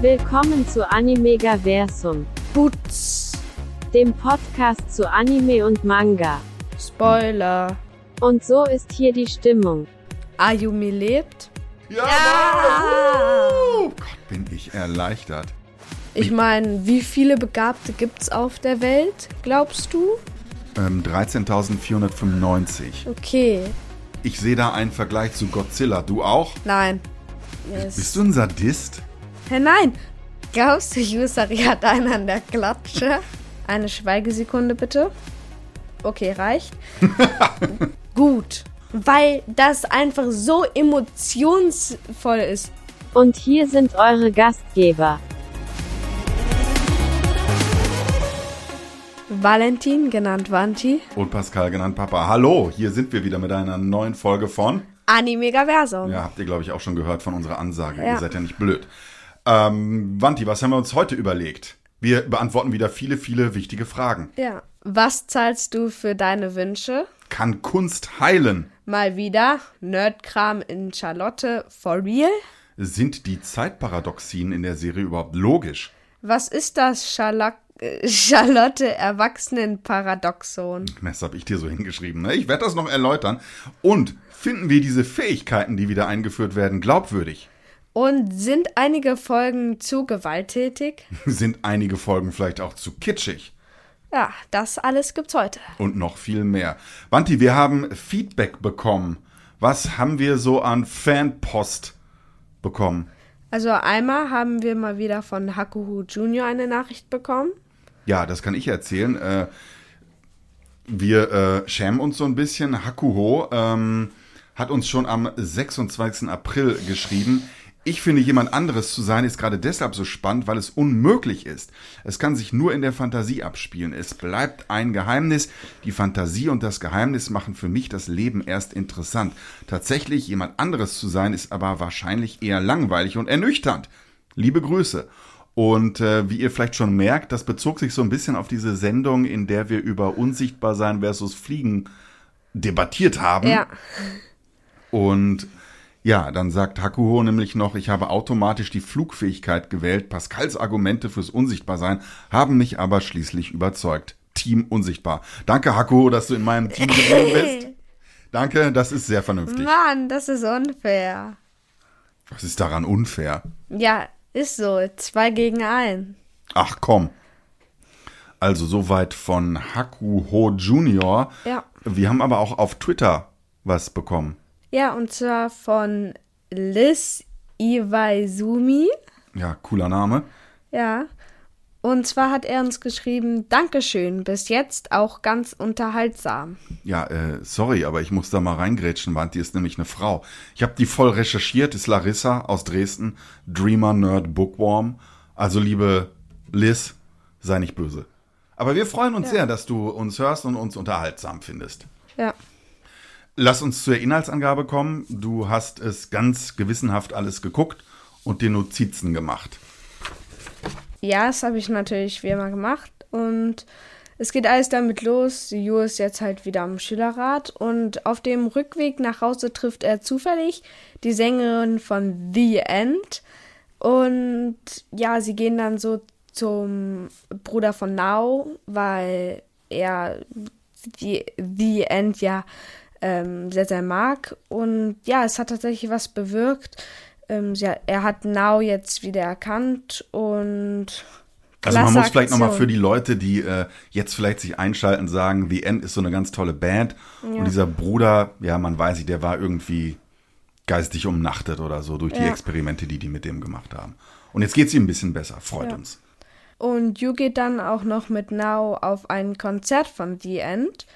Willkommen zu Animegaversum, Putz. dem Podcast zu Anime und Manga. Spoiler. Und so ist hier die Stimmung. Ayumi lebt. Ja! Ja! Gott, bin ich erleichtert. Ich meine, wie viele Begabte gibt's auf der Welt, glaubst du? Ähm, 13.495. Okay. Ich sehe da einen Vergleich zu Godzilla. Du auch? Nein. Yes. Bist du ein Sadist? Hä, nein. Glaubst du, Yusari hat einen an der Klatsche? Eine Schweigesekunde bitte. Okay, reicht. Gut. Weil das einfach so emotionsvoll ist. Und hier sind eure Gastgeber. Valentin, genannt Vanti. Und Pascal genannt Papa. Hallo, hier sind wir wieder mit einer neuen Folge von. Animegaversum. Ja, habt ihr, glaube ich, auch schon gehört von unserer Ansage. Ja. Ihr seid ja nicht blöd. Ähm, Wanti, was haben wir uns heute überlegt? Wir beantworten wieder viele, viele wichtige Fragen. Ja. Was zahlst du für deine Wünsche? Kann Kunst heilen? Mal wieder Nerdkram in Charlotte for real? Sind die Zeitparadoxien in der Serie überhaupt logisch? Was ist das Charla äh, Charlotte Erwachsenenparadoxon? Das habe ich dir so hingeschrieben. Ne? Ich werde das noch erläutern. Und finden wir diese Fähigkeiten, die wieder eingeführt werden, glaubwürdig? Und sind einige Folgen zu gewalttätig? Sind einige Folgen vielleicht auch zu kitschig? Ja, das alles gibt's heute. Und noch viel mehr. Wanti, wir haben Feedback bekommen. Was haben wir so an Fanpost bekommen? Also einmal haben wir mal wieder von Hakuhu Junior eine Nachricht bekommen. Ja, das kann ich erzählen. Äh, wir äh, schämen uns so ein bisschen. Hakuho ähm, hat uns schon am 26. April geschrieben. Ich finde, jemand anderes zu sein ist gerade deshalb so spannend, weil es unmöglich ist. Es kann sich nur in der Fantasie abspielen. Es bleibt ein Geheimnis. Die Fantasie und das Geheimnis machen für mich das Leben erst interessant. Tatsächlich jemand anderes zu sein ist aber wahrscheinlich eher langweilig und ernüchternd. Liebe Grüße. Und äh, wie ihr vielleicht schon merkt, das bezog sich so ein bisschen auf diese Sendung, in der wir über Unsichtbarsein versus Fliegen debattiert haben. Ja. Und ja, dann sagt Hakuho nämlich noch, ich habe automatisch die Flugfähigkeit gewählt. Pascals Argumente fürs Unsichtbarsein haben mich aber schließlich überzeugt. Team Unsichtbar. Danke, Hakuho, dass du in meinem Team geblieben bist. Danke, das ist sehr vernünftig. Mann, das ist unfair. Was ist daran unfair? Ja, ist so. Zwei gegen ein. Ach komm. Also soweit von Hakuho Junior. Ja. Wir haben aber auch auf Twitter was bekommen. Ja, und zwar von Liz Iwaizumi. Ja, cooler Name. Ja. Und zwar hat er uns geschrieben, Dankeschön, bis jetzt auch ganz unterhaltsam. Ja, äh, sorry, aber ich muss da mal reingrätschen, Wanti ist nämlich eine Frau. Ich habe die voll recherchiert, ist Larissa aus Dresden, Dreamer, Nerd, Bookworm. Also liebe Liz, sei nicht böse. Aber wir freuen uns sehr, dass du uns hörst und uns unterhaltsam findest. Ja. Lass uns zur Inhaltsangabe kommen. Du hast es ganz gewissenhaft alles geguckt und dir Notizen gemacht. Ja, das habe ich natürlich wie immer gemacht. Und es geht alles damit los. Ju ist jetzt halt wieder am Schülerrat. Und auf dem Rückweg nach Hause trifft er zufällig die Sängerin von The End. Und ja, sie gehen dann so zum Bruder von Now, weil er die The End ja ähm, sehr, sehr mag. Und ja, es hat tatsächlich was bewirkt. Ähm, sie, er hat Now jetzt wieder erkannt und. Also man muss vielleicht nochmal für die Leute, die äh, jetzt vielleicht sich einschalten, sagen, The End ist so eine ganz tolle Band. Und dieser Bruder, ja, man weiß nicht, der war irgendwie geistig umnachtet oder so durch die Ja. Experimente, die die mit dem gemacht haben. Und jetzt geht's ihm ein bisschen besser, freut Ja. uns. Und Yu geht dann auch noch mit Now auf ein Konzert von The End.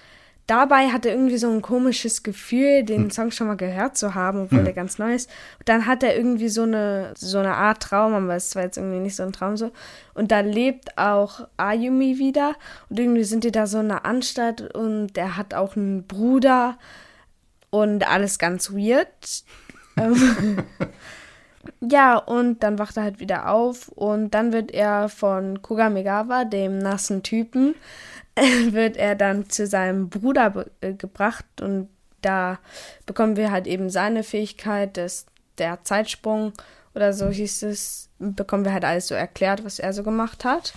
Dabei hat er irgendwie so ein komisches Gefühl, Hm. den Song schon mal gehört zu haben, obwohl der ganz neu ist. Und dann hat er irgendwie so eine, so eine Art Traum, aber es war jetzt irgendwie nicht so ein Traum so. Und da lebt auch Ayumi wieder. Und irgendwie sind die da so in einer Anstalt und er hat auch einen Bruder und alles ganz weird. Ähm, ja, und dann wacht er halt wieder auf und dann wird er von Kugamegawa, dem nassen Typen, wird er dann zu seinem Bruder äh, gebracht und da bekommen wir halt eben seine Fähigkeit, des, der Zeitsprung Oder so hieß es, bekommen wir halt alles so erklärt, was er so gemacht hat.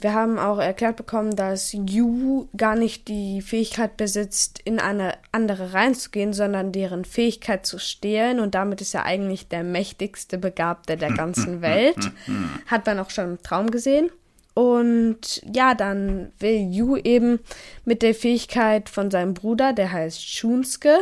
Wir haben auch erklärt bekommen, dass Yu gar nicht die Fähigkeit besitzt, in eine andere reinzugehen, sondern deren Fähigkeit zu stehlen. Und damit ist er eigentlich der mächtigste Begabte der ganzen Welt. Hat man auch schon im Traum gesehen. Und ja, dann will Yu eben mit der Fähigkeit von seinem Bruder, der heißt Shunsuke,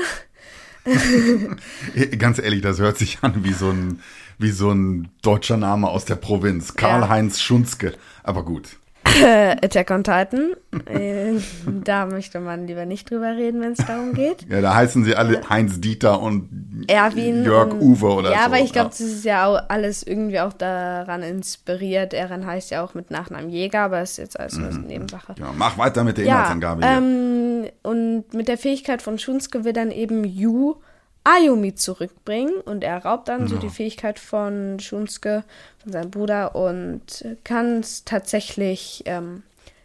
Ganz ehrlich, das hört sich an wie so ein, wie so ein deutscher Name aus der Provinz. Karl-Heinz Schunzke. Aber gut. äh, Attack on Titan. Äh, da möchte man lieber nicht drüber reden, wenn es darum geht. Ja, da heißen sie alle Heinz Dieter und Erwin. Jörg und, Uwe oder ja, so. aber ich glaube, das ist ja auch alles irgendwie auch daran inspiriert. Eren heißt ja auch mit Nachnamen Jäger, aber ist jetzt alles nur eine Nebensache. Ja, mach weiter mit der Ja, Inhaltsangabe hier. ähm, und mit der Fähigkeit von Shunsuke will dann eben Yu Ayumi zurückbringen und er raubt dann so die Fähigkeit von Shunsuke, von seinem Bruder und kann es tatsächlich, ähm,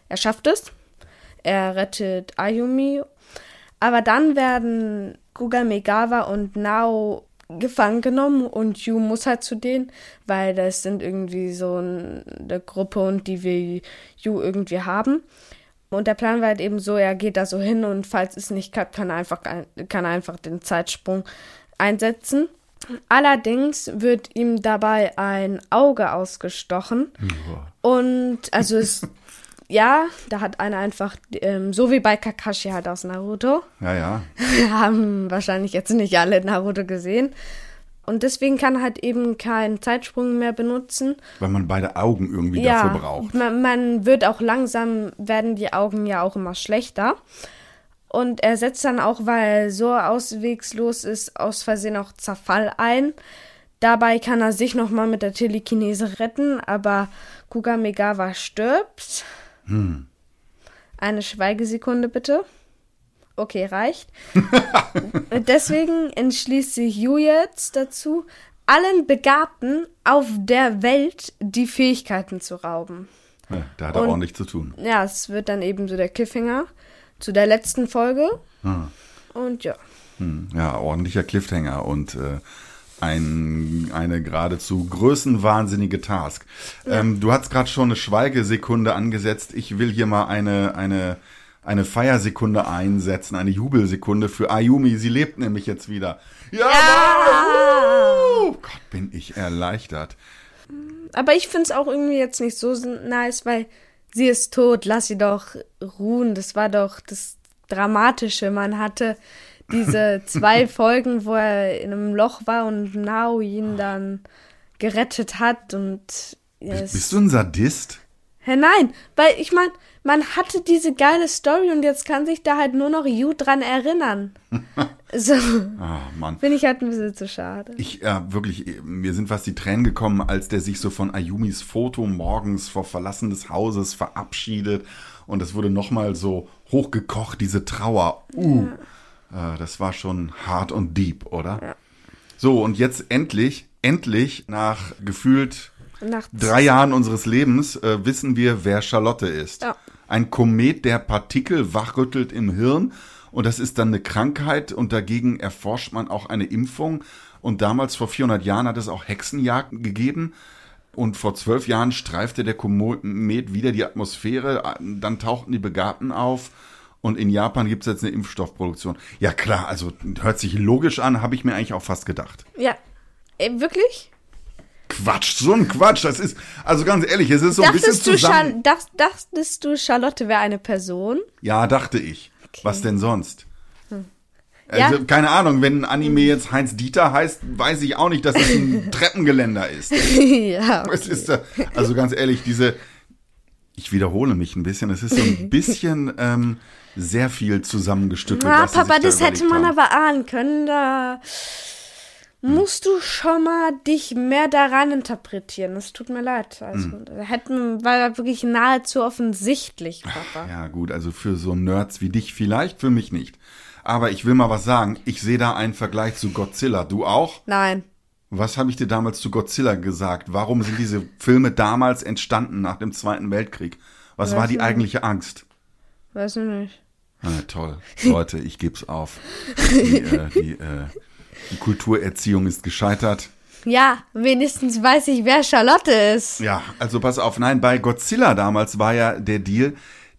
er schafft es, er rettet Ayumi, aber dann werden Kugamegawa und Nao gefangen genommen und Yu muss halt zu denen, weil das sind irgendwie so ein- eine Gruppe und die will Yu irgendwie haben. Und der Plan war halt eben so, er geht da so hin und falls es nicht klappt, kann er einfach, kann er einfach den Zeitsprung einsetzen. Allerdings wird ihm dabei ein Auge ausgestochen. Und also es, ja, da hat einer einfach, ähm, so wie bei Kakashi halt aus Naruto. Ja, ja. haben wahrscheinlich jetzt nicht alle Naruto gesehen. Und deswegen kann er halt eben keinen Zeitsprung mehr benutzen. Weil man beide Augen irgendwie Ja, dafür braucht. man, man wird auch langsam, werden die Augen ja auch immer schlechter. Und er setzt dann auch, weil er so auswegslos ist, aus Versehen auch Zerfall ein. Dabei kann er sich nochmal mit der Telekinese retten, aber Kugamegawa stirbt. Eine Schweigesekunde bitte. Okay, reicht. Deswegen entschließt sich Yu jetzt dazu, allen Begabten auf der Welt die Fähigkeiten zu rauben. Ja, da hat er Und- ordentlich zu tun. Ja, es wird dann eben so der Cliffhanger zu der letzten Folge. Und ja. Hm, Ja, ordentlicher Cliffhanger und äh, ein, eine geradezu größenwahnsinnige Task. Ähm, du hast gerade schon eine Schweigesekunde angesetzt. Ich will hier mal eine, eine, eine Feiersekunde einsetzen, eine Jubelsekunde für Ayumi. Sie lebt nämlich jetzt wieder. Ja! Uh, Gott, bin ich erleichtert. Aber ich finde es auch irgendwie jetzt nicht so nice, weil sie ist tot, lass sie doch ruhen. Das war doch das Dramatische. Man hatte diese zwei Folgen, wo er in einem Loch war und Nao ihn dann gerettet hat und yes. Bist du ein Sadist? Hä, nein, weil ich meine, man hatte diese geile Story und jetzt kann sich da halt nur noch Yu dran erinnern. so, Ah, Mann. finde ich halt ein bisschen zu schade. Ich, ja, wirklich, mir sind fast die Tränen gekommen, als der sich so von Ayumis Foto morgens vor Verlassen des Hauses verabschiedet. Und es wurde nochmal so hochgekocht, diese Trauer. Uh, äh, das war schon hart und deep, oder? So, und jetzt endlich, endlich, nach gefühlt Nach drei Jahren unseres Lebens, äh, wissen wir, wer Charlotte ist. Ja. Ein Komet, der Partikel wachrüttelt im Hirn. Und das ist dann eine Krankheit und dagegen erforscht man auch eine Impfung. Und damals, vor 400 Jahren, hat es auch Hexenjagden gegeben. Und vor zwölf Jahren streifte der Komet wieder die Atmosphäre. Dann tauchten die Begabten auf. Und in Japan gibt es jetzt eine Impfstoffproduktion. Ja klar, also hört sich logisch an, habe ich mir eigentlich auch fast gedacht. Ja, äh, wirklich? Quatsch, so ein Quatsch. Das ist, also ganz ehrlich, es ist so ein bisschen Dachtest du, zusammen. Dach, dachtest du, Charlotte wäre eine Person? Ja, dachte ich. Was denn sonst? Hm. Also, Ja. keine Ahnung, wenn ein Anime jetzt Heinz Dieter heißt, weiß ich auch nicht, dass es ein Treppengeländer ist. ja. Es ist, da- also ganz ehrlich, diese, ich wiederhole mich ein bisschen, es ist so ein bisschen ähm, sehr viel zusammengestückelt. Sie Papa, sich da das hätte man haben. aber ahnen können. Da musst du schon mal dich mehr daran interpretieren. Es tut mir leid. Also, Hm. hätten, war wirklich nahezu offensichtlich, Papa. Ja, gut, also für so Nerds wie dich vielleicht, für mich nicht. Aber ich will mal was sagen. Ich sehe da einen Vergleich zu Godzilla. Du auch? Nein. Was habe ich dir damals zu Godzilla gesagt? Warum sind diese Filme damals entstanden nach dem Zweiten Weltkrieg? Was war die eigentliche Angst? Weiß ich nicht. Ah, toll. Leute, ich geb's auf. Die, äh, die, äh, die Kulturerziehung ist gescheitert. Ja, wenigstens weiß ich, wer Charlotte ist. Ja, also pass auf, nein, bei Godzilla damals war ja der Deal,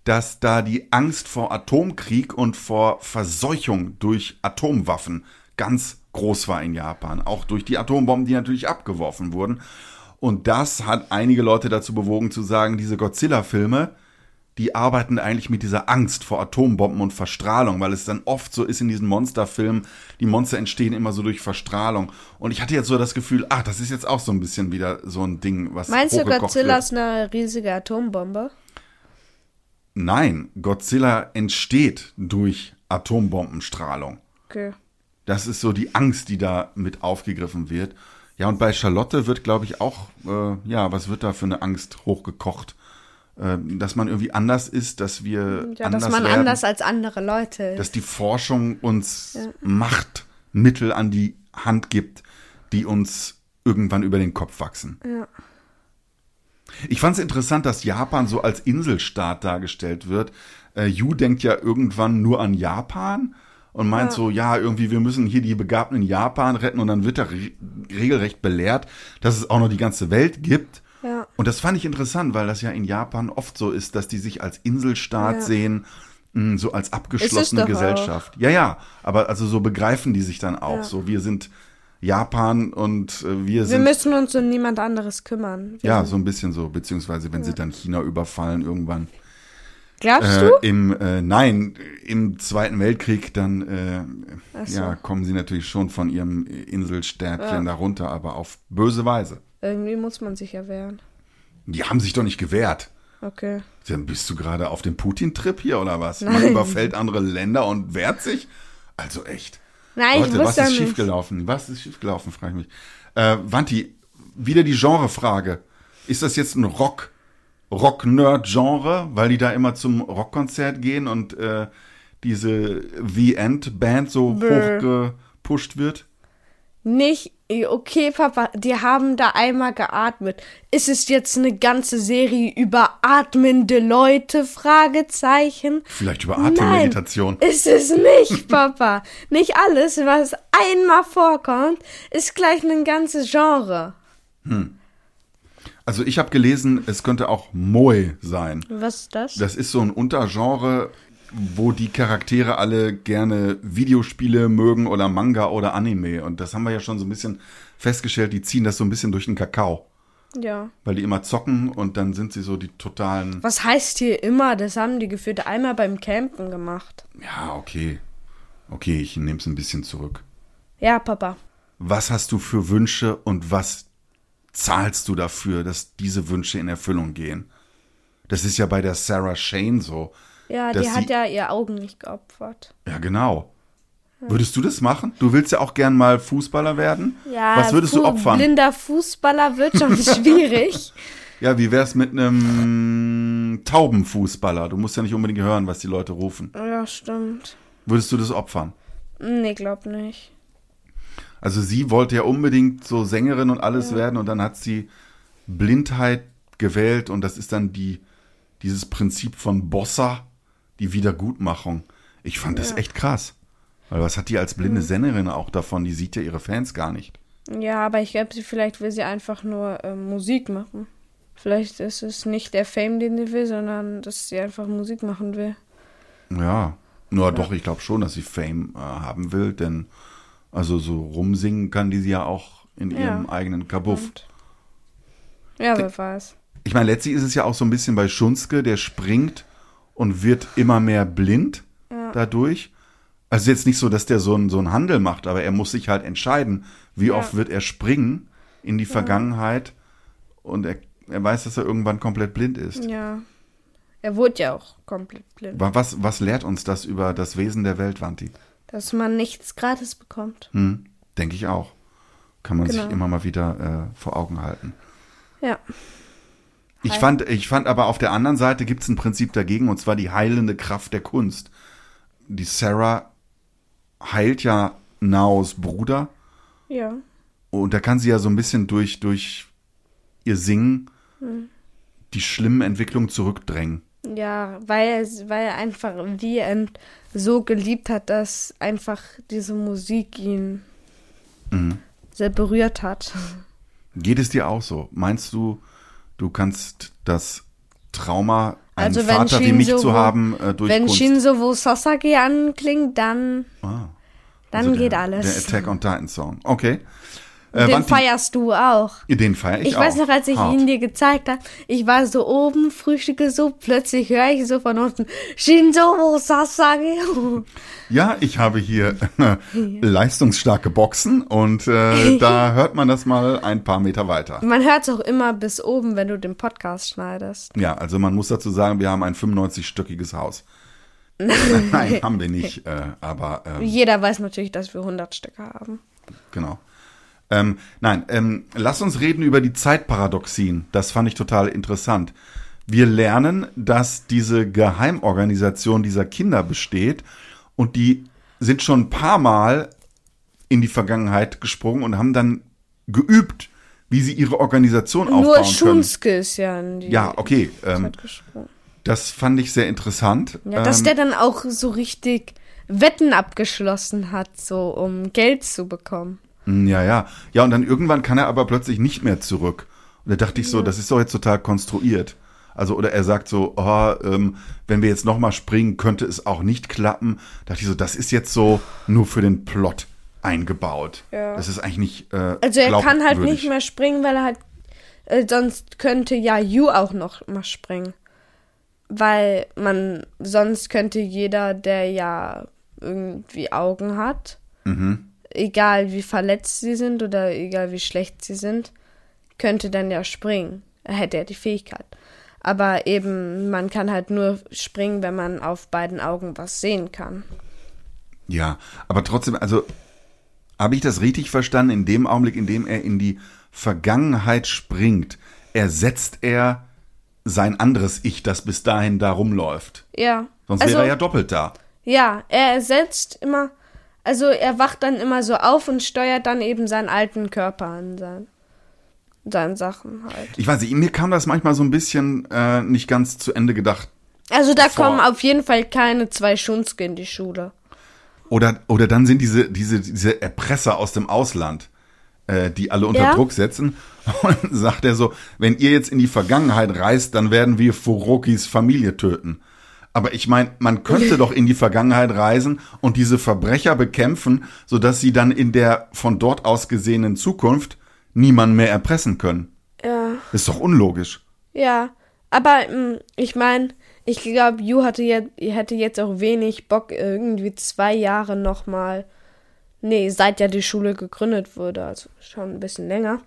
dass da die Angst vor Atomkrieg und vor Verseuchung durch Atomwaffen ganz groß war in Japan. Auch durch die Atombomben, die natürlich abgeworfen wurden. Und das hat einige Leute dazu bewogen zu sagen, diese Godzilla-Filme, die arbeiten eigentlich mit dieser Angst vor Atombomben und Verstrahlung, weil es dann oft so ist in diesen Monsterfilmen, die Monster entstehen immer so durch Verstrahlung. Und ich hatte jetzt so das Gefühl, ach, das ist jetzt auch so ein bisschen wieder so ein Ding, was Meinst du, Godzilla ist eine riesige Atombombe? Nein, Godzilla entsteht durch Atombombenstrahlung. Okay. Das ist so die Angst, die da mit aufgegriffen wird. Ja, und bei Charlotte wird, glaube ich, auch, äh, ja, was wird da für eine Angst hochgekocht? Äh, dass man irgendwie anders ist, dass wir Ja, anders dass man werden, anders als andere Leute ist. dass die Forschung uns Machtmittel an die Hand gibt, die uns irgendwann über den Kopf wachsen. Ja. Ich fand es interessant, dass Japan so als Inselstaat dargestellt wird. Äh, Yu denkt ja irgendwann nur an Japan und meint Ja. so, ja, irgendwie, wir müssen hier die Begabten in Japan retten und dann wird er re regelrecht belehrt, dass es auch noch die ganze Welt gibt. Ja. Und das fand ich interessant, weil das ja in Japan oft so ist, dass die sich als Inselstaat Ja. sehen, mh, so als abgeschlossene Gesellschaft. Ja, ja, aber also so begreifen die sich dann auch Ja. so. Wir sind Japan und äh, wir Wir sind müssen uns um niemand anderes kümmern. Wir ja, so ein bisschen so, beziehungsweise wenn sie dann China überfallen irgendwann. Glaubst Äh, du? Im äh, nein, im Zweiten Weltkrieg dann äh, so. ja kommen sie natürlich schon von ihrem Inselstädtchen Ja. darunter, aber auf böse Weise. Irgendwie muss man sich ja wehren. Die haben sich doch nicht gewehrt. Okay. Dann bist du gerade auf dem Putin-Trip hier oder was? Man Nein. überfällt andere Länder und wehrt sich? Also echt. Nein, Leute, ich was ist nicht. schiefgelaufen? Was ist schiefgelaufen, frage ich mich. Äh, Wanti, wieder die Genrefrage. Ist das jetzt ein Rock, Rock-Nerd-Genre, weil die da immer zum Rockkonzert gehen und äh, diese The End-Band so Bäh. hochgepusht wird? Nicht, okay, Papa, die haben da einmal geatmet. Ist es jetzt eine ganze Serie über atmende Leute? Fragezeichen. Vielleicht über Atemmeditation. Nein, ist es nicht, Papa. nicht alles, was einmal vorkommt, ist gleich ein ganzes Genre. Also ich habe gelesen, es könnte auch Moe sein. Was ist das? Das ist so ein Untergenre, wo die Charaktere alle gerne Videospiele mögen oder Manga oder Anime. Und das haben wir ja schon so ein bisschen festgestellt, die ziehen das so ein bisschen durch den Kakao. ja. Weil die immer zocken und dann sind sie so die totalen. Was heißt hier immer? Das haben die gefühlt einmal beim Campen gemacht. Ja, okay. Okay, ich nehme es ein bisschen zurück. Ja, Papa. Was hast du für Wünsche und was zahlst du dafür, dass diese Wünsche in Erfüllung gehen? Das ist ja bei der Sarah Shane so. Ja, die hat sie- ja ihr Augen nicht geopfert. Ja, genau. Würdest du das machen? Du willst ja auch gern mal Fußballer werden? Ja, Was würdest du Fu- opfern? Blinder Fußballer wird schon schwierig. Ja, wie wär's mit einem Taubenfußballer? Du musst ja nicht unbedingt hören, was die Leute rufen. Ja, stimmt. Würdest du das opfern? Nee, glaub nicht. Also sie wollte ja unbedingt so Sängerin und alles werden und dann hat sie Blindheit gewählt und das ist dann die dieses Prinzip von Bossa, die Wiedergutmachung. Ich fand das echt krass. Weil was hat die als blinde Sängerin auch davon? Die sieht ja ihre Fans gar nicht. Ja, aber ich glaube, sie vielleicht will sie einfach nur ähm, Musik machen. Vielleicht ist es nicht der Fame, den sie will, sondern dass sie einfach Musik machen will. Ja, nur doch, ich glaube schon, dass sie Fame äh, haben will, denn also so rumsingen kann die sie ja auch in Ja. ihrem eigenen Kabuff. Und- Ja, wer weiß. Ich meine, letztlich ist es ja auch so ein bisschen bei Schunzke, der springt und wird immer mehr blind dadurch. Also jetzt nicht so, dass der so einen so einen Handel macht, aber er muss sich halt entscheiden, wie Ja. oft wird er springen in die Vergangenheit und er, er weiß, dass er irgendwann komplett blind ist. Ja. Er wurde ja auch komplett blind. Wa- Was, was lehrt uns das über das Wesen der Welt, Wanti? Dass man nichts gratis bekommt. Hm, Denke ich auch. Kann man sich Genau. immer mal wieder äh, vor Augen halten. Ja. Ich Heil- fand, ich fand aber auf der anderen Seite gibt es ein Prinzip dagegen, und zwar die heilende Kraft der Kunst. Die Sarah heilt ja Naos Bruder Ja. und da kann sie ja so ein bisschen durch, durch ihr Singen die schlimmen Entwicklungen zurückdrängen. Ja, weil er, weil er einfach wie so geliebt hat, dass einfach diese Musik ihn sehr berührt hat. Geht es dir auch so? Meinst du, du kannst das Trauma, einen Also Vater wie mich Shinzo zu haben, äh, durch Wenn Kunst? Shinzo wo Sasaki anklingt, dann, ah, dann also geht der, alles. Der Attack on Titan Song. Okay. Äh, Den feierst du auch. Den feier ich, Ich, weiß auch. noch, als ich Hart. ihn dir gezeigt habe, ich war so oben, frühstücke so, plötzlich höre ich so von unten, Shinzo wo Sasaki. Ja, ich habe hier äh, leistungsstarke Boxen und äh, da hört man das mal ein paar Meter weiter. Man hört es auch immer bis oben, wenn du den Podcast schneidest. Ja, also man muss dazu sagen, wir haben ein 95-stöckiges Haus. Nein, haben wir nicht, äh, aber ähm, Jeder weiß natürlich, dass wir 100 Stücke haben. genau. Ähm, nein, ähm, lass uns reden über die Zeitparadoxien. Das fand ich total interessant. Wir lernen, dass diese Geheimorganisation dieser Kinder besteht und die sind schon ein paar Mal in die Vergangenheit gesprungen und haben dann geübt, wie sie ihre Organisation Nur aufbauen können. Shunsuke ist ja in die Ja, okay. Ähm, das fand ich sehr interessant. Ja, dass ähm, der dann auch so richtig Wetten abgeschlossen hat, so um Geld zu bekommen. Ja, ja. Ja, und dann irgendwann kann er aber plötzlich nicht mehr zurück. Und da dachte ich so, das ist doch jetzt total konstruiert. Also, oder er sagt so, oh, ähm, wenn wir jetzt nochmal springen, könnte es auch nicht klappen. Da dachte ich so, das ist jetzt so nur für den Plot eingebaut. Ja. Das ist eigentlich nicht. Äh, Also er kann halt nicht mehr springen, weil er halt, äh, sonst könnte ja Yu auch noch mal springen. Weil man, sonst könnte jeder, der ja irgendwie Augen hat, Mhm. Egal wie verletzt sie sind oder egal wie schlecht sie sind, könnte dann ja springen. Er hätte ja die Fähigkeit. Aber eben, man kann halt nur springen, wenn man auf beiden Augen was sehen kann. Ja, aber trotzdem, also habe ich das richtig verstanden? In dem Augenblick, in dem er in die Vergangenheit springt, ersetzt er sein anderes Ich, das bis dahin da rumläuft. Ja. Sonst also, wäre er ja doppelt da. Ja, er ersetzt immer, also er wacht dann immer so auf und steuert dann eben seinen alten Körper an sein, seinen Sachen halt. Ich weiß nicht, mir kam das manchmal so ein bisschen äh, nicht ganz zu Ende gedacht. Also da Vor- kommen auf jeden Fall keine zwei Schunske in die Schule. Oder, oder dann sind diese, diese, diese Erpresser aus dem Ausland, äh, die alle unter Ja. Druck setzen. Und sagt er so, wenn ihr jetzt in die Vergangenheit reist, dann werden wir Furokis Familie töten. Aber ich meine, man könnte doch in die Vergangenheit reisen und diese Verbrecher bekämpfen, sodass sie dann in der von dort aus gesehenen Zukunft niemanden mehr erpressen können. Ja. Ist doch unlogisch. Ja, aber mm, ich meine, ich glaube, Yu hatte jetzt, hätte jetzt auch wenig Bock, irgendwie zwei Jahre nochmal. Nee, seit ja die Schule gegründet wurde, also schon ein bisschen länger,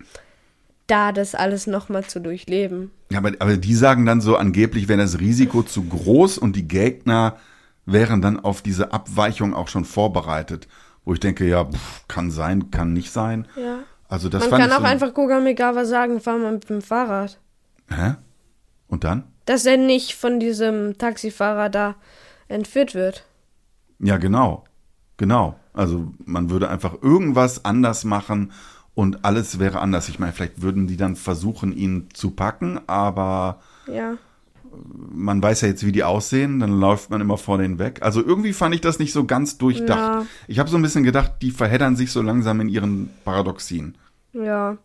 da das alles nochmal zu durchleben. Ja, aber, aber die sagen dann so, angeblich wäre das Risiko zu groß und die Gegner wären dann auf diese Abweichung auch schon vorbereitet. Wo ich denke, ja, pff, kann sein, kann nicht sein. Ja. Also das Man kann auch so, einfach Kogamegawa sagen, fahr mal mit dem Fahrrad. Hä? Und dann? Dass er nicht von diesem Taxifahrer da entführt wird. Ja, genau. Genau. Also man würde einfach irgendwas anders machen und alles wäre anders. Ich meine, vielleicht würden die dann versuchen, ihn zu packen, aber Ja. man weiß ja jetzt, wie die aussehen, dann läuft man immer vor denen weg. Also irgendwie fand ich das nicht so ganz durchdacht. Ja. Ich habe so ein bisschen gedacht, die verheddern sich so langsam in ihren Paradoxien. Ja.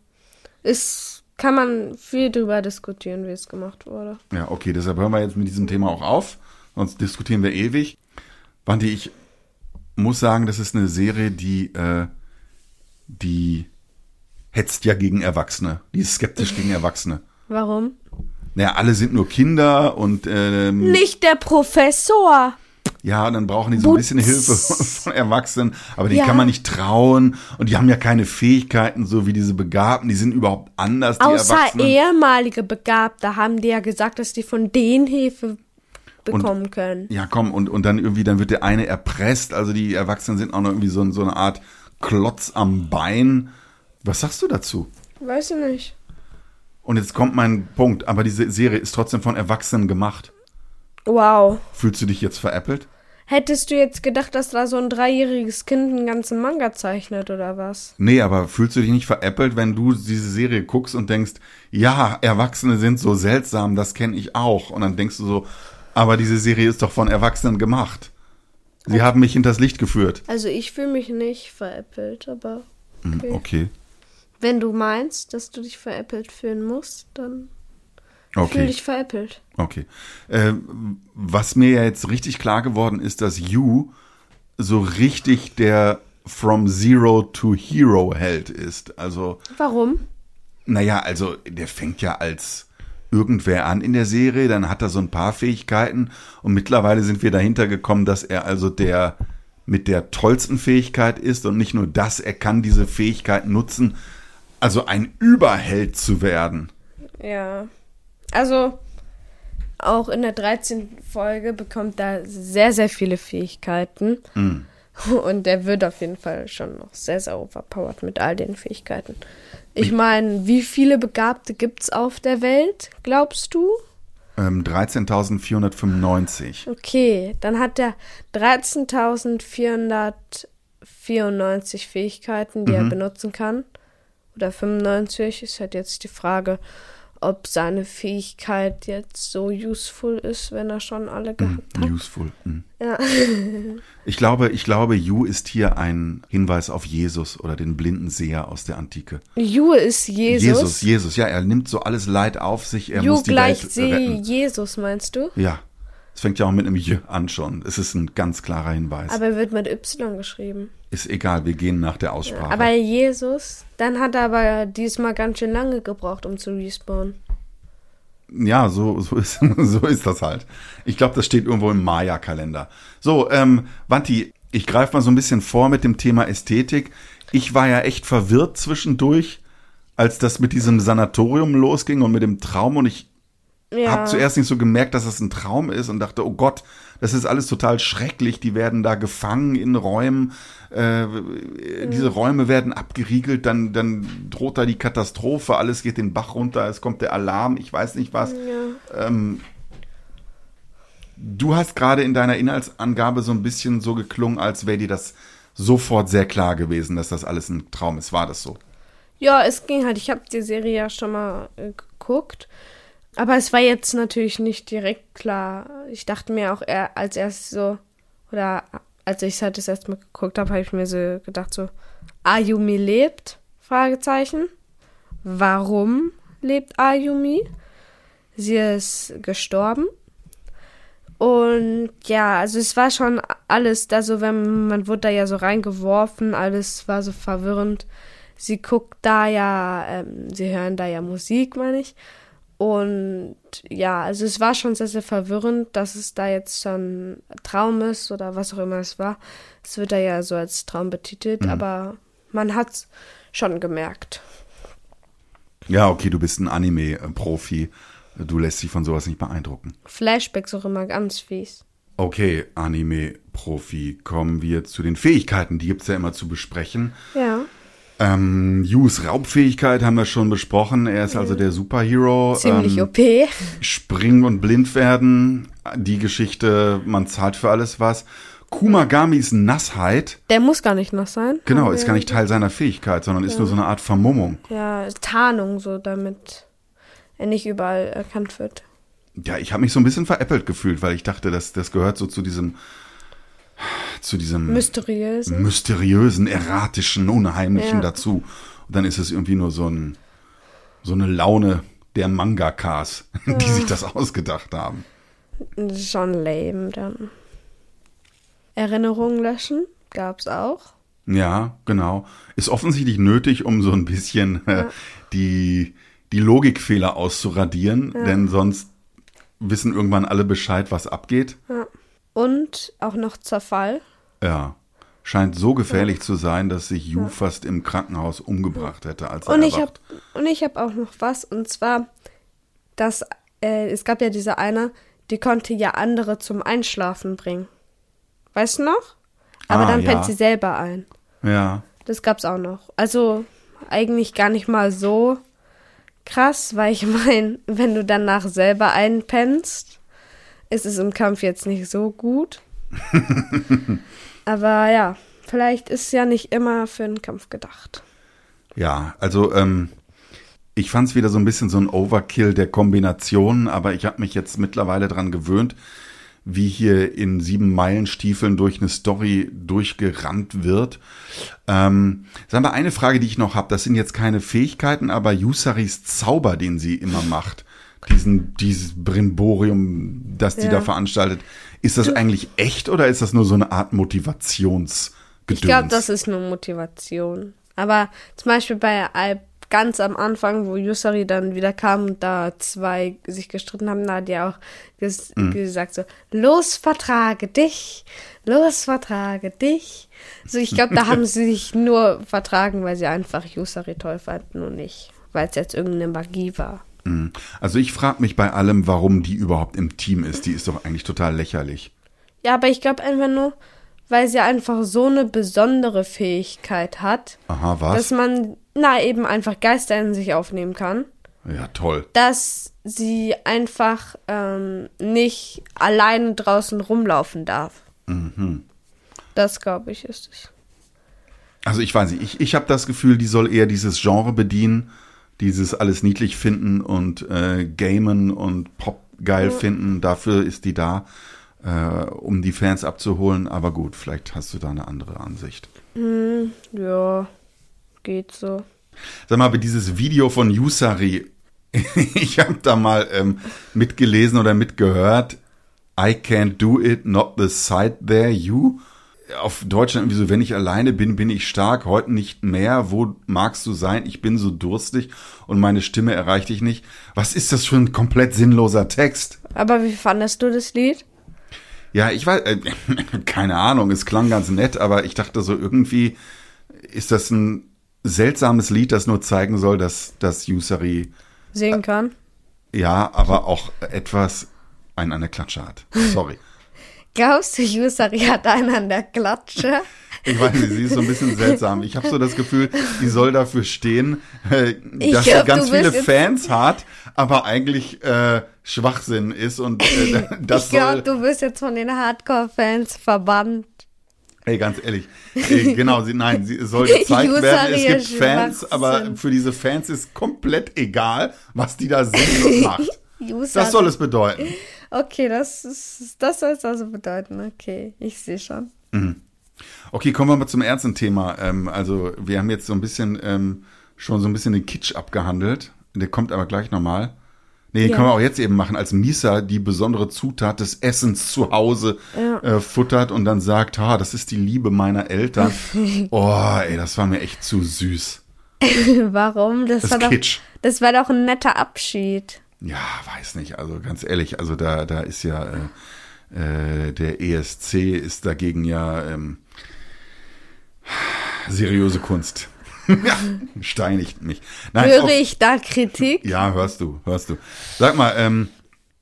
Ist, kann man viel drüber diskutieren, wie es gemacht wurde. Ja, okay, deshalb hören wir jetzt mit diesem Thema auch auf, sonst diskutieren wir ewig. Wandi, ich muss sagen, das ist eine Serie, die, äh, die hetzt ja gegen Erwachsene. Die ist skeptisch gegen Erwachsene. Warum? Naja, alle sind nur Kinder und ähm, Nicht der Professor. ja, dann brauchen die so ein Putz. bisschen Hilfe von Erwachsenen, aber denen Ja. kann man nicht trauen und die haben ja keine Fähigkeiten, so wie diese Begabten, die sind überhaupt anders, die Außer ehemalige Begabte haben die ja gesagt, dass die von denen Hilfe bekommen können. Ja, komm, und, und dann irgendwie, dann wird der eine erpresst, also die Erwachsenen sind auch noch irgendwie so, so eine Art Klotz am Bein. Was sagst du dazu? Weiß ich nicht. Und jetzt kommt mein Punkt, aber diese Serie ist trotzdem von Erwachsenen gemacht. Wow. Fühlst du dich jetzt veräppelt? Hättest du jetzt gedacht, dass da so ein dreijähriges Kind einen ganzen Manga zeichnet oder was? Nee, aber fühlst du dich nicht veräppelt, wenn du diese Serie guckst und denkst, ja, Erwachsene sind so seltsam, das kenne ich auch. Und dann denkst du so, aber diese Serie ist doch von Erwachsenen gemacht. Sie haben mich hinters Licht geführt. Also ich fühle mich nicht veräppelt, aber Hm, Okay. Okay. Wenn du meinst, dass du dich veräppelt fühlen musst, dann fühl Okay, dich veräppelt. okay. Äh, was mir ja jetzt richtig klar geworden ist, dass You so richtig der From Zero to Hero Held ist. Also, Warum? naja, also der fängt ja als irgendwer an in der Serie, dann hat er so ein paar Fähigkeiten und mittlerweile sind wir dahinter gekommen, dass er also der mit der tollsten Fähigkeit ist und nicht nur das, er kann diese Fähigkeit nutzen, also ein Überheld zu werden. Ja. Also, auch in der 13. Folge bekommt er sehr, sehr viele Fähigkeiten. Und er wird auf jeden Fall schon noch sehr, sehr overpowered mit all den Fähigkeiten. Ich meine, wie viele Begabte gibt's auf der Welt, glaubst du? Ähm, 13.495. Okay, dann hat er 13.494 Fähigkeiten, die er benutzen kann. Oder 95 ist halt jetzt die Frage, ob seine Fähigkeit jetzt so useful ist, wenn er schon alle gehabt hat. Useful. hm. Ja. Ich glaube, ich glaube, You ist hier ein Hinweis auf Jesus oder den blinden Seher aus der Antike. Ju ist Jesus. Jesus, Jesus, ja, er nimmt so alles Leid auf sich, er Ju muss die gleich Welt retten. Jesus, meinst du? Ja, es fängt ja auch mit einem J an schon. Es ist ein ganz klarer Hinweis. Aber er wird mit Y geschrieben. ist egal, wir gehen nach der Aussprache. Aber Jesus, dann hat er aber diesmal ganz schön lange gebraucht, um zu respawnen. Ja, so, so, ist, so ist das halt. Ich glaube, das steht irgendwo im Maya-Kalender. So, ähm, Wanti, ich greife mal so ein bisschen vor mit dem Thema Ästhetik. Ich war ja echt verwirrt zwischendurch, als das mit diesem Sanatorium losging und mit dem Traum und ich Ja. habe zuerst nicht so gemerkt, dass das ein Traum ist und dachte, oh Gott, das ist alles total schrecklich. Die werden da gefangen in Räumen. Äh, Diese Räume werden abgeriegelt, dann, dann droht da die Katastrophe, alles geht den Bach runter, es kommt der Alarm, ich weiß nicht was. Ähm, du hast gerade in deiner Inhaltsangabe so ein bisschen so geklungen, als wäre dir das sofort sehr klar gewesen, dass das alles ein Traum ist. War das so? Ja, es ging halt. Ich habe die Serie ja schon mal äh, geguckt. Aber es war jetzt natürlich nicht direkt klar. Ich dachte mir auch eher als erstes so, oder als ich es halt das erste Mal geguckt habe, habe ich mir so gedacht so, Ayumi lebt? Fragezeichen. Warum lebt Ayumi? Sie ist gestorben. Und ja, also es war schon alles da so, wenn man wurde da ja so reingeworfen, alles war so verwirrend. Sie guckt da ja, ähm, sie hören da ja Musik, meine ich. Und ja, also es war schon sehr, sehr verwirrend, dass es da jetzt schon Traum ist oder was auch immer es war. Es wird da ja so als Traum betitelt, aber man hat's schon gemerkt. Ja, okay, du bist ein Anime-Profi. Du lässt dich von sowas nicht beeindrucken. Flashbacks auch immer ganz fies. Okay, Anime-Profi, kommen wir zu den Fähigkeiten. Die gibt's ja immer zu besprechen. Ja. Ähm, Yus Raubfähigkeit haben wir schon besprochen. Er ist also der Superhero. Ziemlich ähm, OP. Springen und blind werden. Die Geschichte, man zahlt für alles was. Kumagamis Nassheit, Der muss gar nicht nass sein. genau, ist gar nicht Teil seiner Fähigkeit, sondern ist nur so eine Art Vermummung. Ja, Tarnung, so damit er nicht überall erkannt wird. Ja, ich habe mich so ein bisschen veräppelt gefühlt, weil ich dachte, das, das gehört so zu diesem, zu diesem Mysteriös. mysteriösen, erratischen, unheimlichen Ja. dazu. Und dann ist es irgendwie nur so ein, so eine Laune der Mangakas, die sich das ausgedacht haben. Schon lame dann. Erinnerungen löschen gab's auch. Ja, genau. Ist offensichtlich nötig, um so ein bisschen äh, die, die Logikfehler auszuradieren, denn sonst wissen irgendwann alle Bescheid, was abgeht. Und auch noch Zerfall. Ja. Scheint so gefährlich zu sein, dass sich Yu fast im Krankenhaus umgebracht hätte, als er Und ich habe erwacht. und ich habe auch noch was und zwar dass äh, es gab ja diese eine, die konnte ja andere zum Einschlafen bringen. Weißt du noch? Aber Ah, dann ja. pennt sie selber ein. Ja. Das gab's auch noch. Also eigentlich gar nicht mal so krass, weil ich meine, wenn du danach selber einpennst, ist es im Kampf jetzt nicht so gut. Aber ja, vielleicht ist es ja nicht immer für einen Kampf gedacht. Ja, also ähm, ich fand es wieder so ein bisschen so ein Overkill der Kombinationen, aber ich habe mich jetzt mittlerweile dran gewöhnt, wie hier in sieben Meilenstiefeln durch eine Story durchgerannt wird. Ähm, sagen wir eine Frage, die ich noch habe. Das sind jetzt keine Fähigkeiten, aber Yusaris Zauber, den sie immer macht, diesen dieses Brimborium, das die Ja. da veranstaltet, ist das eigentlich echt oder ist das nur so eine Art Motivationsgedöns? Ich glaube, das ist nur Motivation. Aber zum Beispiel bei Alp ganz am Anfang, wo Yusari dann wieder kam und da zwei sich gestritten haben, da hat die auch ges Mhm. gesagt so, los vertrage dich, los vertrage dich. So, ich glaube, da haben sie sich nur vertragen, weil sie einfach Yusari toll fanden und nicht, weil es jetzt irgendeine Magie war. Also ich frage mich bei allem, warum die überhaupt im Team ist. Die ist doch eigentlich total lächerlich. Ja, aber ich glaube einfach nur, weil sie einfach so eine besondere Fähigkeit hat, Aha, dass was? man, na, eben einfach Geister in sich aufnehmen kann. Ja, toll. dass sie einfach ähm, nicht alleine draußen rumlaufen darf. Mhm. Das, glaube ich, ist es. Also ich weiß nicht, ich, ich habe das Gefühl, die soll eher dieses Genre bedienen, dieses alles niedlich finden und äh, gamen und Pop geil finden. Dafür ist die da, äh, um die Fans abzuholen. Aber gut, vielleicht hast du da eine andere Ansicht. Ja, geht so. Sag mal, aber dieses Video von Yusari, ich habe da mal ähm, mitgelesen oder mitgehört. I can't do it, not the side there, you. Auf Deutsch dann irgendwie so, wenn ich alleine bin, bin ich stark, heute nicht mehr. Wo magst du sein? Ich bin so durstig und meine Stimme erreicht dich nicht. Was ist das für ein komplett sinnloser Text? Aber wie fandest du das Lied? Ja, ich weiß, äh, keine Ahnung, es klang ganz nett, aber ich dachte so irgendwie ist das ein seltsames Lied, das nur zeigen soll, dass das Yusari Singen kann? ja, aber auch etwas einen an der Klatsche hat. Sorry. Glaubst du, Yusari hat einen an der Klatsche? Ich weiß nicht, sie ist so ein bisschen seltsam. Ich habe so das Gefühl, die soll dafür stehen, äh, dass glaub, sie ganz viele Fans hat, aber eigentlich äh, Schwachsinn ist und äh, das ich glaube, du bist jetzt von den Hardcore-Fans verbannt. Ey, ganz ehrlich. Äh, genau, sie, nein, sie soll gezeigt User werden. Es gibt Fans, aber für diese Fans ist komplett egal, was die da singen und macht. Yusari. Das soll es bedeuten. Okay, das ist, das soll es also bedeuten. Okay, ich sehe schon. Okay, kommen wir mal zum ernsten Thema. Ähm, also wir haben jetzt so ein bisschen ähm, schon so ein bisschen den Kitsch abgehandelt. Der kommt aber gleich nochmal. Nee, den Ja. können wir auch jetzt eben machen, als Misa die besondere Zutat des Essens zu Hause äh, futtert und dann sagt, ha, das ist die Liebe meiner Eltern. oh, ey, das war mir echt zu süß. Warum? Das, Das war ist doch, Kitsch. das war doch ein netter Abschied. Ja, weiß nicht. Also ganz ehrlich, also da, da ist ja äh, äh, der ESC ist dagegen ja ähm, seriöse Kunst. ja, steinigt mich. Nein, Höre auf- ich da Kritik? Ja, hörst du, hörst du. Sag mal, ähm,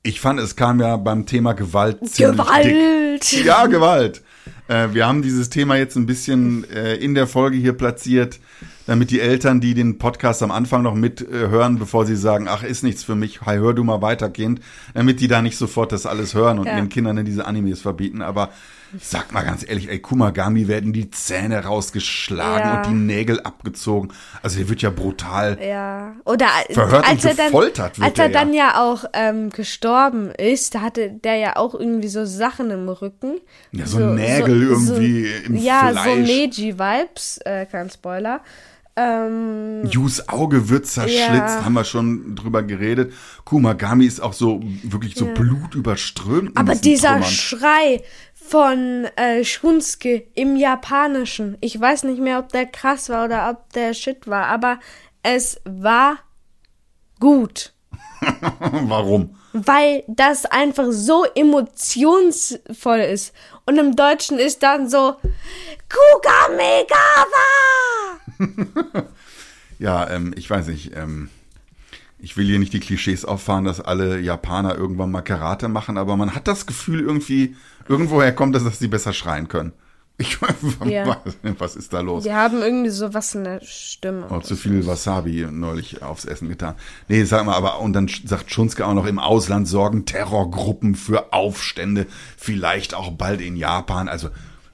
ich fand, es kam ja beim Thema Gewalt ziemlich Gewalt! Dick. Ja, Gewalt. Äh, wir haben dieses Thema jetzt ein bisschen äh, in der Folge hier platziert, damit die Eltern, die den Podcast am Anfang noch mithören, äh, bevor sie sagen, ach, ist nichts für mich, hi, hör du mal weiter, Kind, damit die da nicht sofort das alles hören und Ja. ihren Kindern dann diese Animes verbieten. Aber sag mal ganz ehrlich, ey, Kumagami werden die Zähne rausgeschlagen Ja. und die Nägel abgezogen. Also der wird ja brutal Ja. Oder Verhört und als er dann, gefoltert wird als er er ja. dann ja auch ähm, gestorben ist, da hatte der ja auch irgendwie so Sachen im Rücken. Ja, so Nägel irgendwie im Ja, Fleisch. so Neji-Vibes, äh, kein Spoiler. Ähm, Yus Auge wird zerschlitzt, Ja. haben wir schon drüber geredet. Kumagami ist auch so wirklich so blutüberströmt. in aber dieser Trümmern. Schrei von äh, Shunsuke im Japanischen, ich weiß nicht mehr, ob der krass war oder ob der Shit war, aber es war gut. Warum? weil das einfach so emotionsvoll ist. Und im Deutschen ist dann so Kugamegawa! Ja, ähm, ich weiß nicht. Ähm, ich will hier nicht die Klischees auffahren, dass alle Japaner irgendwann mal Karate machen, aber man hat das Gefühl irgendwie, irgendwoher kommt es, dass sie besser schreien können. Ich Ja. weiß nicht, was ist da los? Die haben irgendwie so was in der Stimme. Oh, zu viel Wasabi neulich aufs Essen getan. Nee, sag mal, aber, und dann sagt Schunske auch noch, im Ausland sorgen Terrorgruppen für Aufstände, vielleicht auch bald in Japan. Also,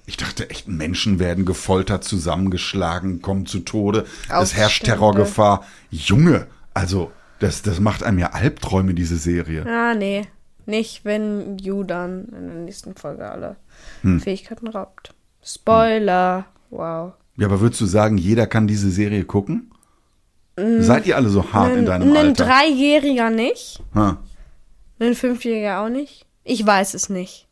ich dachte echt, Menschen werden gefoltert, zusammengeschlagen, kommen zu Tode. Es herrscht Aufstände. Terrorgefahr. Junge, also, das, das macht einem ja Albträume, diese Serie. Ah, nee. Nicht, wenn Yu dann in der nächsten Folge alle Hm. Fähigkeiten raubt. Spoiler. Wow. Ja, aber würdest du sagen, jeder kann diese Serie gucken? Seid ihr alle so hart in deinem Ein Alter? Dreijähriger nicht. Ein Fünfjähriger auch nicht. Ich weiß es nicht.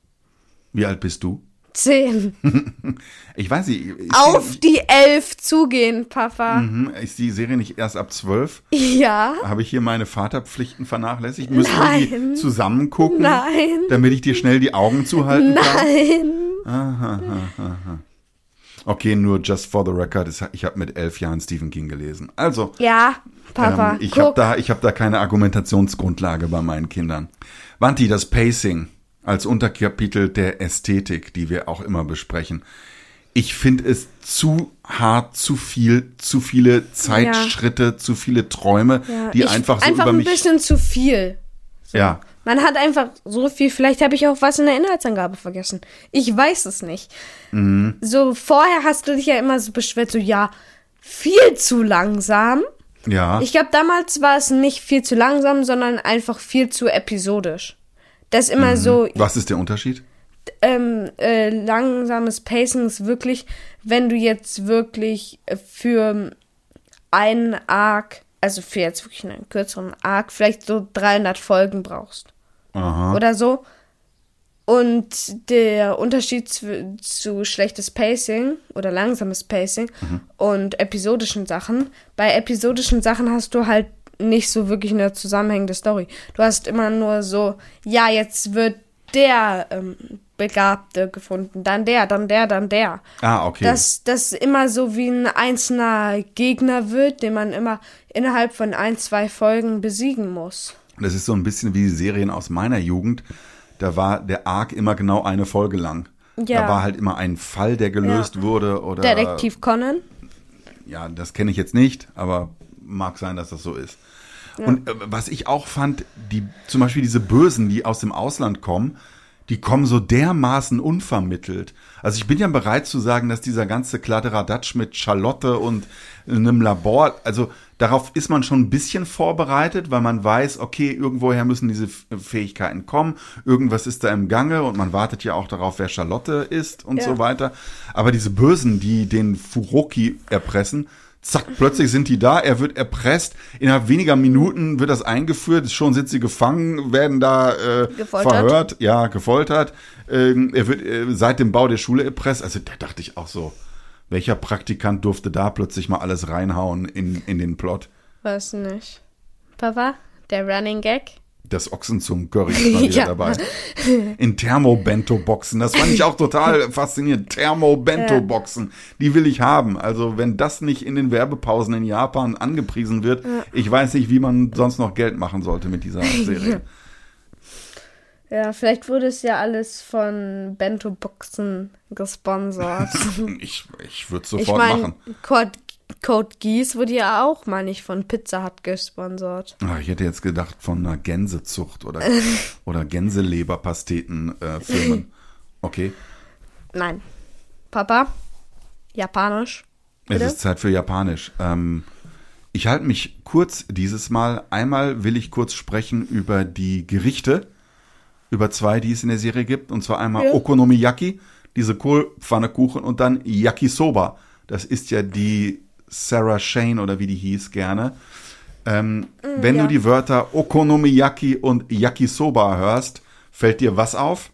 Wie alt bist du? Zehn. Ich weiß nicht. Ist Auf die elf zugehen, Papa. Die, mhm, ist die Serie nicht erst ab zwölf? Ja. Habe ich hier meine Vaterpflichten vernachlässigt? Müssen wir die Nein. zusammen gucken? Nein. Damit ich dir schnell die Augen zuhalten kann? Nein. Okay, nur just for the record, ich habe mit elf Jahren Stephen King gelesen. Also, Ja, Papa. ähm, ich habe da, ich hab da keine Argumentationsgrundlage bei meinen Kindern. Wanti, das Pacing als Unterkapitel der Ästhetik, die wir auch immer besprechen. Ich finde es zu hart, zu viel, zu viele Zeitschritte, zu viele Träume, Ja, die ich- einfach so einfach über ein mich. bisschen zu viel. Ja, Man hat einfach so viel. Vielleicht habe ich auch was in der Inhaltsangabe vergessen. Ich weiß es nicht. Mhm. So vorher hast du dich ja immer so beschwert, so ja, viel zu langsam. ja. Ich glaube, damals war es nicht viel zu langsam, sondern einfach viel zu episodisch. Das ist Mhm. immer so, Was ist der Unterschied? ähm, äh, langsames Pacing ist wirklich, wenn du jetzt wirklich für einen Arc, also für jetzt wirklich einen kürzeren Arc, vielleicht so 300 Folgen brauchst Aha. oder so. Und der Unterschied zu, zu schlechtes Pacing oder langsames Pacing und episodischen Sachen, bei episodischen Sachen hast du halt nicht so wirklich eine zusammenhängende Story. Du hast immer nur so, ja, jetzt wird der ähm, Begabte gefunden, dann der, dann der, dann der. Ah, okay. Dass das immer so wie ein einzelner Gegner wird, den man immer innerhalb von ein, zwei Folgen besiegen muss. Das ist so ein bisschen wie Serien aus meiner Jugend. Da war der Arc immer genau eine Folge lang. Ja. Da war halt immer ein Fall, der gelöst wurde oder Detektiv Conan. ja, das kenne ich jetzt nicht, aber mag sein, dass das so ist. Und äh, was ich auch fand, die zum Beispiel diese Bösen, die aus dem Ausland kommen, die kommen so dermaßen unvermittelt. Also ich bin ja bereit zu sagen, dass dieser ganze Kladderadatsch mit Charlotte und einem Labor, also darauf ist man schon ein bisschen vorbereitet, weil man weiß, okay, irgendwoher müssen diese Fähigkeiten kommen, irgendwas ist da im Gange und man wartet ja auch darauf, wer Charlotte ist und Ja. so weiter. Aber diese Bösen, die den Furoki erpressen, zack, plötzlich sind die da, er wird erpresst, innerhalb weniger Minuten wird das eingeführt, schon sind sie gefangen, werden da äh, Gefoltert. verhört, ja, gefoltert. Ähm, er wird äh, seit dem Bau der Schule erpresst. Also da dachte ich auch so, welcher Praktikant durfte da plötzlich mal alles reinhauen in, in den Plot? Weiß nicht. Papa, der Running Gag. Das Ochsenzungen-Curry ist mal wieder Ja. dabei. In Thermobento-Boxen. Das fand ich auch total faszinierend. Thermobento-Boxen. Die will ich haben. Also, wenn das nicht in den Werbepausen in Japan angepriesen wird, ich weiß nicht, wie man sonst noch Geld machen sollte mit dieser Serie. Ja, vielleicht wurde es ja alles von Bento Boxen gesponsert. Ich, ich würde es ich sofort meine, machen. Code, Code Geass wurde ja auch, meine ich, von Pizza Hut gesponsert. Ah, ich hätte jetzt gedacht von einer Gänsezucht oder, oder Gänseleberpasteten-Firmen. okay. Nein. Papa, japanisch. Es Bitte? ist Zeit für Japanisch. Ähm, ich halte mich kurz dieses Mal. Einmal will ich kurz sprechen über die Gerichte, über zwei, die es in der Serie gibt. Und zwar einmal Ja. Okonomiyaki, diese Kohlpfannekuchen, und dann Yakisoba. Das ist ja die Sarah Shane oder wie die hieß gerne. Ähm, wenn Mm, ja. du die Wörter Okonomiyaki und Yakisoba hörst, fällt dir was auf?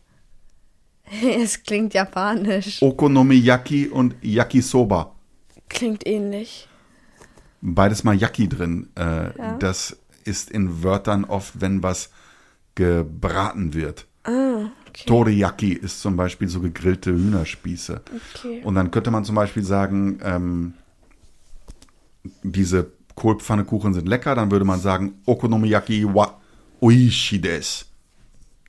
es klingt japanisch. Okonomiyaki und Yakisoba. Klingt ähnlich. beides mal Yaki drin. Äh, Ja. Das ist in Wörtern oft, wenn was gebraten wird. Ah, okay. Toriyaki ist zum Beispiel so gegrillte Hühnerspieße. okay. Und dann könnte man zum Beispiel sagen, ähm, diese Kohlpfannekuchen sind lecker, dann würde man sagen, Okonomiyaki wa oishi des.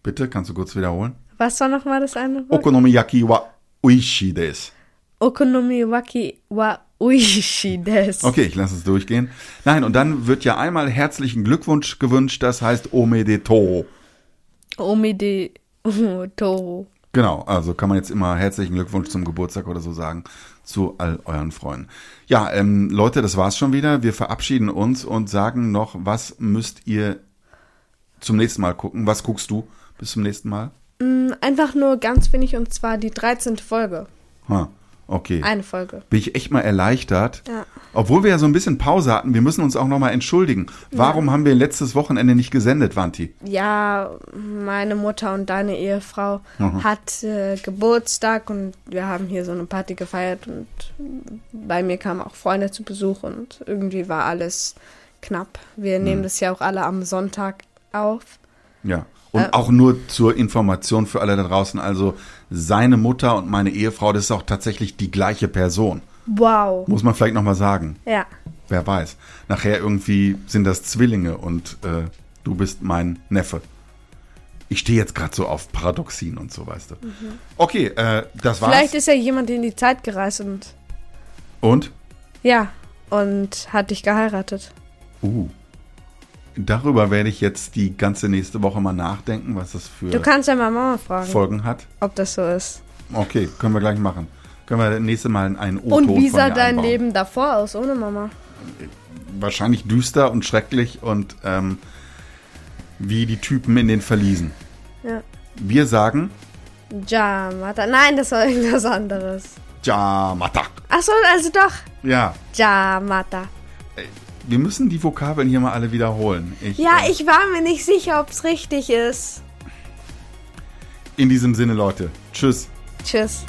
Bitte, kannst du kurz wiederholen? Was war nochmal das eine Wort? Okonomiyaki wa oishi des. Okonomiwaki wa uishi des. Okay, ich lasse es durchgehen. Nein, und dann wird ja einmal herzlichen Glückwunsch gewünscht, das heißt Omedeto. Omide Toro. Genau, also kann man jetzt immer herzlichen Glückwunsch zum Geburtstag oder so sagen zu all euren Freunden. Ja, ähm, Leute, das war's schon wieder. Wir verabschieden uns und sagen noch, was müsst ihr zum nächsten Mal gucken? Was guckst du? bis zum nächsten Mal? Mm, Einfach nur ganz wenig und zwar die 13. Folge. Ha, okay. Eine Folge. Bin ich echt mal erleichtert. Ja. Obwohl wir ja so ein bisschen Pause hatten, wir müssen uns auch nochmal entschuldigen. Warum haben wir letztes Wochenende nicht gesendet, Wanti? Ja, meine Mutter und deine Ehefrau Mhm. hat äh, Geburtstag und wir haben hier so eine Party gefeiert und bei mir kamen auch Freunde zu Besuch und irgendwie war alles knapp. Wir Mhm. nehmen das ja auch alle am Sonntag auf. Ja. Und Äh. auch nur zur Information für alle da draußen. Also seine Mutter und meine Ehefrau, das ist auch tatsächlich die gleiche Person. Wow. Muss man vielleicht nochmal sagen. Ja. Wer weiß. Nachher irgendwie sind das Zwillinge und äh, du bist mein Neffe. Ich stehe jetzt gerade so auf Paradoxien und so, weißt du. Okay, äh, das war's. Mhm. Vielleicht ist ja jemand in die Zeit gereist und und? ja, und hat dich geheiratet. Uh. Darüber werde ich jetzt die ganze nächste Woche mal nachdenken, was das für Du kannst ja mal Mama fragen, Folgen hat. ob das so ist. Okay, können wir gleich machen. Können wir das nächste Mal einen O-Ton Und wie sah dein einbauen. Leben davor aus ohne Mama? Wahrscheinlich düster und schrecklich und ähm, wie die Typen in den Verliesen. Ja. Wir sagen Jamata. Nein, das war irgendwas anderes. Jamata. Ach so, also doch. Ja, Jamata. Wir müssen die Vokabeln hier mal alle wiederholen. Ich, Ja, äh, ich war mir nicht sicher, ob es richtig ist. In diesem Sinne, Leute. Tschüss. Tschüss.